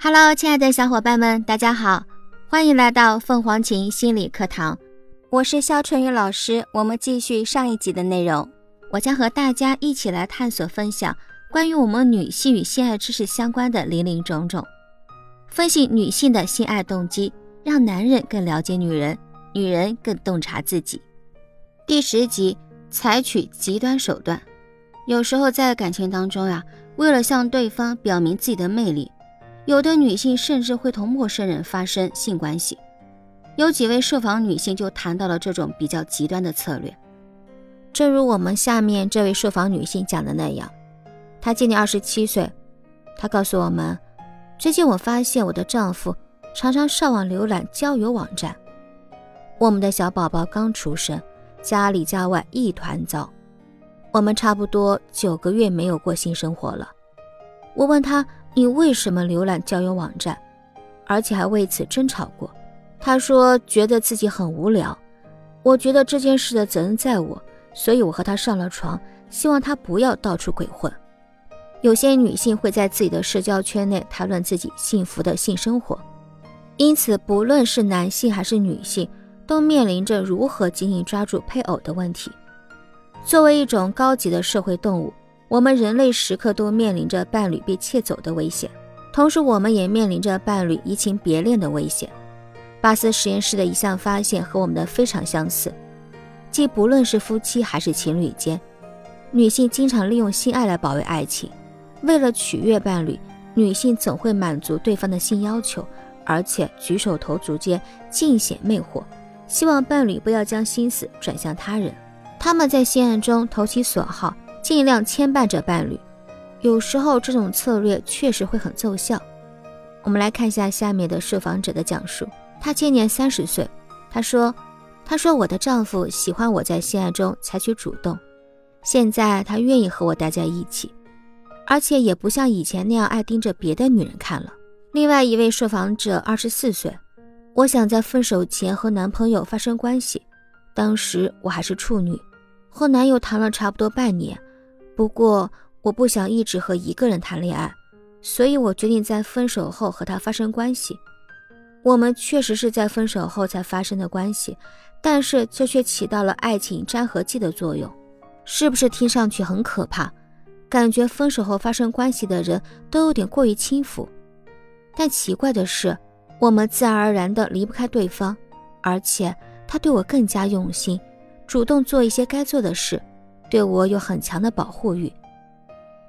Hello，亲爱的小伙伴们，大家好，欢迎来到凤凰琴心理课堂，我是肖春雨老师。我们继续上一集的内容，我将和大家一起来探索分享关于我们女性与性爱知识相关的林林种种，分析女性的性爱动机，让男人更了解女人，女人更洞察自己。第十集，采取极端手段，有时候在感情当中呀，为了向对方表明自己的魅力。有的女性甚至会同陌生人发生性关系，有几位受访女性就谈到了这种比较极端的策略。正如我们下面这位受访女性讲的那样，她今年二十七岁，她告诉我们，最近我发现我的丈夫常常上网浏览交友网站。我们的小宝宝刚出生，家里家外一团糟，我们差不多九个月没有过性生活了。我问他。你为什么浏览交友网站，而且还为此争吵过？他说觉得自己很无聊。我觉得这件事的责任在我，所以我和他上了床，希望他不要到处鬼混。有些女性会在自己的社交圈内谈论自己幸福的性生活，因此不论是男性还是女性，都面临着如何紧紧抓住配偶的问题。作为一种高级的社会动物。我们人类时刻都面临着伴侣被窃走的危险，同时我们也面临着伴侣移情别恋的危险。巴斯实验室的一项发现和我们的非常相似，即不论是夫妻还是情侣间，女性经常利用性爱来保卫爱情。为了取悦伴侣，女性总会满足对方的性要求，而且举手投足间尽显魅惑，希望伴侣不要将心思转向他人。他们在性爱中投其所好。尽量牵绊着伴侣，有时候这种策略确实会很奏效。我们来看一下下面的受访者的讲述。他今年三十岁，他说：“他说我的丈夫喜欢我在性爱中采取主动，现在他愿意和我待在一起，而且也不像以前那样爱盯着别的女人看了。”另外一位受访者二十四岁，我想在分手前和男朋友发生关系，当时我还是处女，和男友谈了差不多半年。不过，我不想一直和一个人谈恋爱，所以我决定在分手后和他发生关系。我们确实是在分手后才发生的关系，但是这却起到了爱情粘合剂的作用，是不是听上去很可怕？感觉分手后发生关系的人都有点过于轻浮。但奇怪的是，我们自然而然的离不开对方，而且他对我更加用心，主动做一些该做的事。对我有很强的保护欲，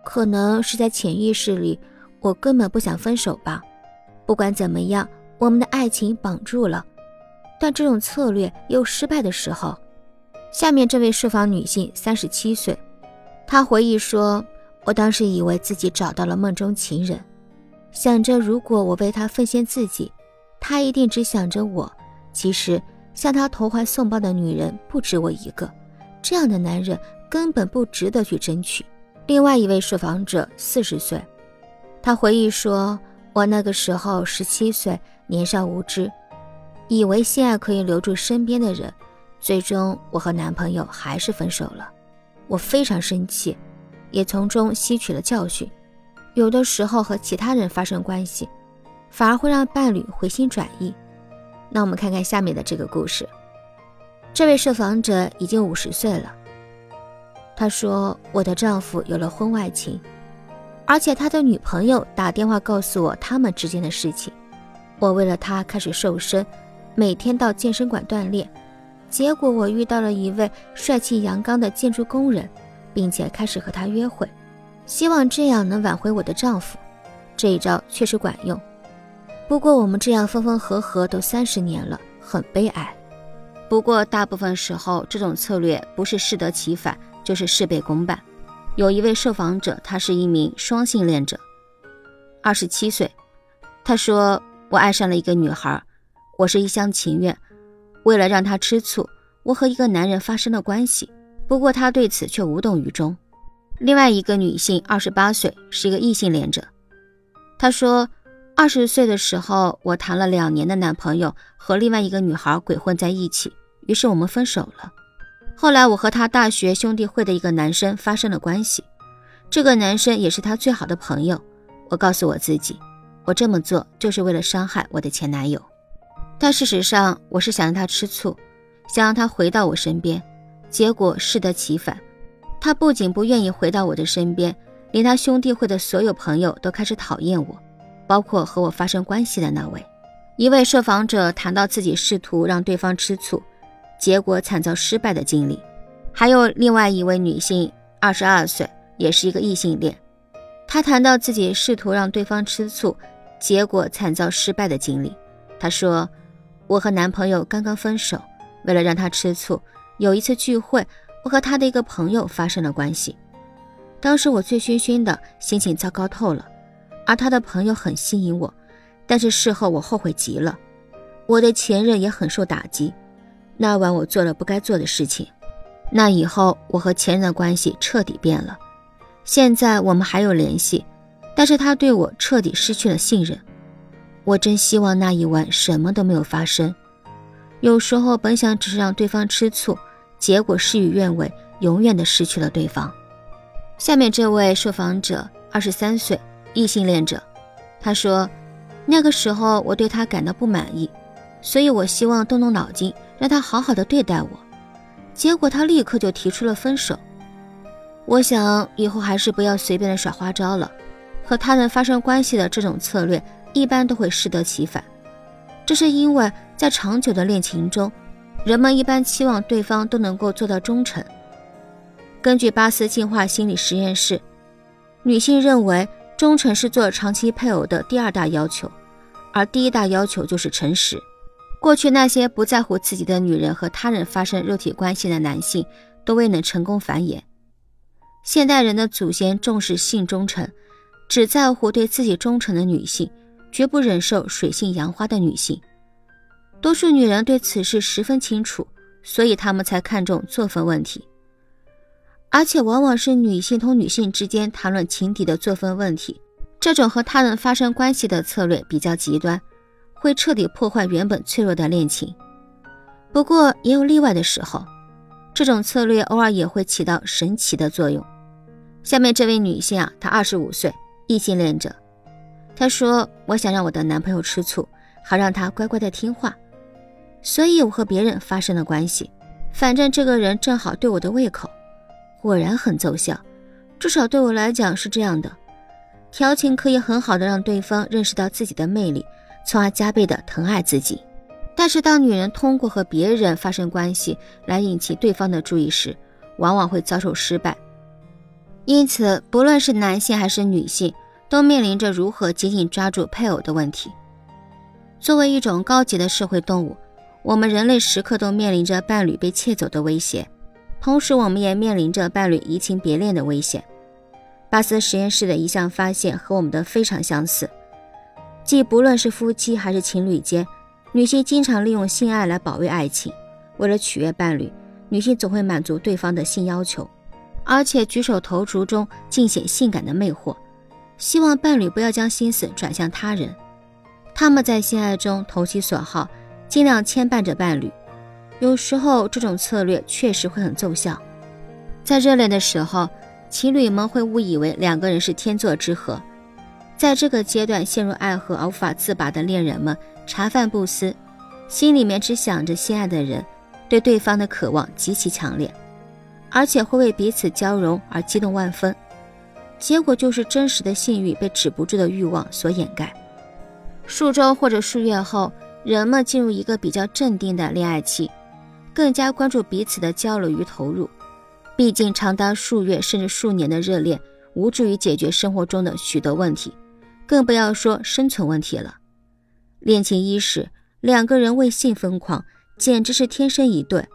可能是在潜意识里，我根本不想分手吧。不管怎么样，我们的爱情绑住了。但这种策略又失败的时候，下面这位受访女性三十七岁，她回忆说：“我当时以为自己找到了梦中情人，想着如果我为他奉献自己，他一定只想着我。其实向他投怀送抱的女人不止我一个，这样的男人。”根本不值得去争取。另外一位受访者四十岁，他回忆说：“我那个时候十七岁，年少无知，以为性爱可以留住身边的人，最终我和男朋友还是分手了。我非常生气，也从中吸取了教训。有的时候和其他人发生关系，反而会让伴侣回心转意。”那我们看看下面的这个故事。这位受访者已经五十岁了。他说：“我的丈夫有了婚外情，而且他的女朋友打电话告诉我他们之间的事情。我为了他开始瘦身，每天到健身馆锻炼。结果我遇到了一位帅气阳刚的建筑工人，并且开始和他约会，希望这样能挽回我的丈夫。这一招确实管用。不过我们这样分分合合都三十年了，很悲哀。不过大部分时候，这种策略不是适得其反。”就是事倍功半。有一位受访者，他是一名双性恋者，二十七岁。他说：“我爱上了一个女孩，我是一厢情愿。为了让她吃醋，我和一个男人发生了关系。不过他对此却无动于衷。”另外一个女性，二十八岁，是一个异性恋者。她说：“二十岁的时候，我谈了两年的男朋友和另外一个女孩鬼混在一起，于是我们分手了。”后来我和他大学兄弟会的一个男生发生了关系，这个男生也是他最好的朋友。我告诉我自己，我这么做就是为了伤害我的前男友。但事实上，我是想让他吃醋，想让他回到我身边。结果适得其反，他不仅不愿意回到我的身边，连他兄弟会的所有朋友都开始讨厌我，包括和我发生关系的那位。一位受访者谈到自己试图让对方吃醋。结果惨遭失败的经历，还有另外一位女性，二十二岁，也是一个异性恋。她谈到自己试图让对方吃醋，结果惨遭失败的经历。她说：“我和男朋友刚刚分手，为了让他吃醋，有一次聚会，我和他的一个朋友发生了关系。当时我醉醺醺的，心情糟糕透了，而他的朋友很吸引我，但是事后我后悔极了，我的前任也很受打击。”那晚我做了不该做的事情，那以后我和前任的关系彻底变了。现在我们还有联系，但是他对我彻底失去了信任。我真希望那一晚什么都没有发生。有时候本想只是让对方吃醋，结果事与愿违，永远的失去了对方。下面这位受访者二十三岁，异性恋者，他说，那个时候我对他感到不满意。所以，我希望动动脑筋，让他好好的对待我。结果，他立刻就提出了分手。我想，以后还是不要随便的耍花招了。和他人发生关系的这种策略，一般都会适得其反。这是因为在长久的恋情中，人们一般期望对方都能够做到忠诚。根据巴斯进化心理实验室，女性认为忠诚是做长期配偶的第二大要求，而第一大要求就是诚实。过去那些不在乎自己的女人和他人发生肉体关系的男性，都未能成功繁衍。现代人的祖先重视性忠诚，只在乎对自己忠诚的女性，绝不忍受水性杨花的女性。多数女人对此事十分清楚，所以她们才看重作风问题。而且往往是女性同女性之间谈论情敌的作风问题，这种和他人发生关系的策略比较极端。会彻底破坏原本脆弱的恋情，不过也有例外的时候，这种策略偶尔也会起到神奇的作用。下面这位女性啊，她二十五岁，异性恋者。她说：“我想让我的男朋友吃醋，好让他乖乖的听话，所以我和别人发生了关系。反正这个人正好对我的胃口，果然很奏效。至少对我来讲是这样的。调情可以很好的让对方认识到自己的魅力。”从而加倍的疼爱自己，但是当女人通过和别人发生关系来引起对方的注意时，往往会遭受失败。因此，不论是男性还是女性，都面临着如何紧紧抓住配偶的问题。作为一种高级的社会动物，我们人类时刻都面临着伴侣被窃走的威胁，同时我们也面临着伴侣移情别恋的危险。巴斯实验室的一项发现和我们的非常相似。即不论是夫妻还是情侣间，女性经常利用性爱来保卫爱情。为了取悦伴侣，女性总会满足对方的性要求，而且举手投足中尽显性感的魅惑，希望伴侣不要将心思转向他人。他们在性爱中投其所好，尽量牵绊着伴侣。有时候这种策略确实会很奏效。在热恋的时候，情侣们会误以为两个人是天作之合。在这个阶段陷入爱河而无法自拔的恋人们，茶饭不思，心里面只想着心爱的人，对对方的渴望极其强烈，而且会为彼此交融而激动万分。结果就是真实的性欲被止不住的欲望所掩盖。数周或者数月后，人们进入一个比较镇定的恋爱期，更加关注彼此的交流与投入。毕竟长达数月甚至数年的热恋，无助于解决生活中的许多问题。更不要说生存问题了。恋情伊始，两个人为性疯狂，简直是天生一对。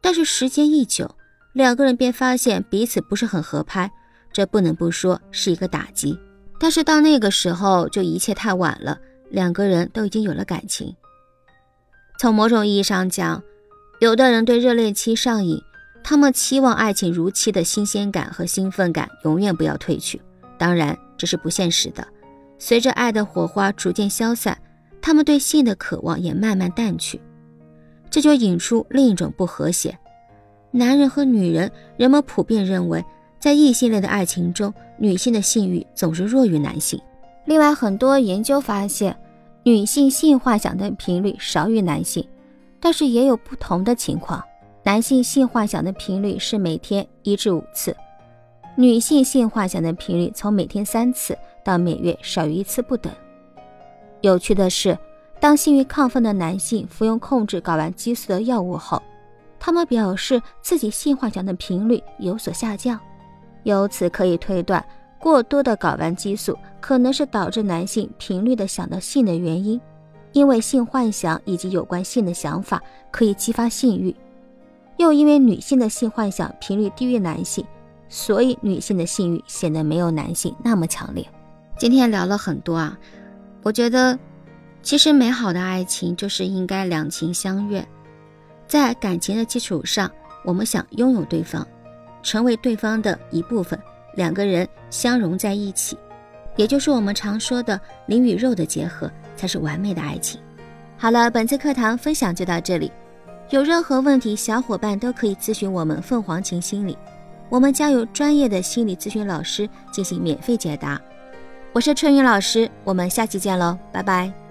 但是时间一久，两个人便发现彼此不是很合拍，这不能不说是一个打击。但是到那个时候，就一切太晚了，两个人都已经有了感情。从某种意义上讲，有的人对热恋期上瘾，他们期望爱情如期的新鲜感和兴奋感永远不要褪去。当然，这是不现实的。随着爱的火花逐渐消散，他们对性的渴望也慢慢淡去，这就引出另一种不和谐。男人和女人，人们普遍认为，在异性恋的爱情中，女性的性欲总是弱于男性。另外，很多研究发现，女性性幻想的频率少于男性，但是也有不同的情况。男性性幻想的频率是每天一至五次，女性性幻想的频率从每天三次到每月少于一次不等。有趣的是，当性欲亢奋的男性服用控制睾丸激素的药物后，他们表示自己性幻想的频率有所下降，由此可以推断，过多的睾丸激素可能是导致男性频率的想到性的原因，因为性幻想以及有关性的想法可以激发性欲，又因为女性的性幻想频率低于男性，所以女性的性欲显得没有男性那么强烈。今天聊了很多啊，我觉得，其实美好的爱情就是应该两情相悦。在感情的基础上，我们想拥有对方，成为对方的一部分，两个人相融在一起，也就是我们常说的灵与肉的结合，才是完美的爱情。好了，本次课堂分享就到这里，有任何问题，小伙伴都可以咨询我们凤凰琴心理，我们将有专业的心理咨询老师进行免费解答。我是春雨老师，我们下期见喽，拜拜。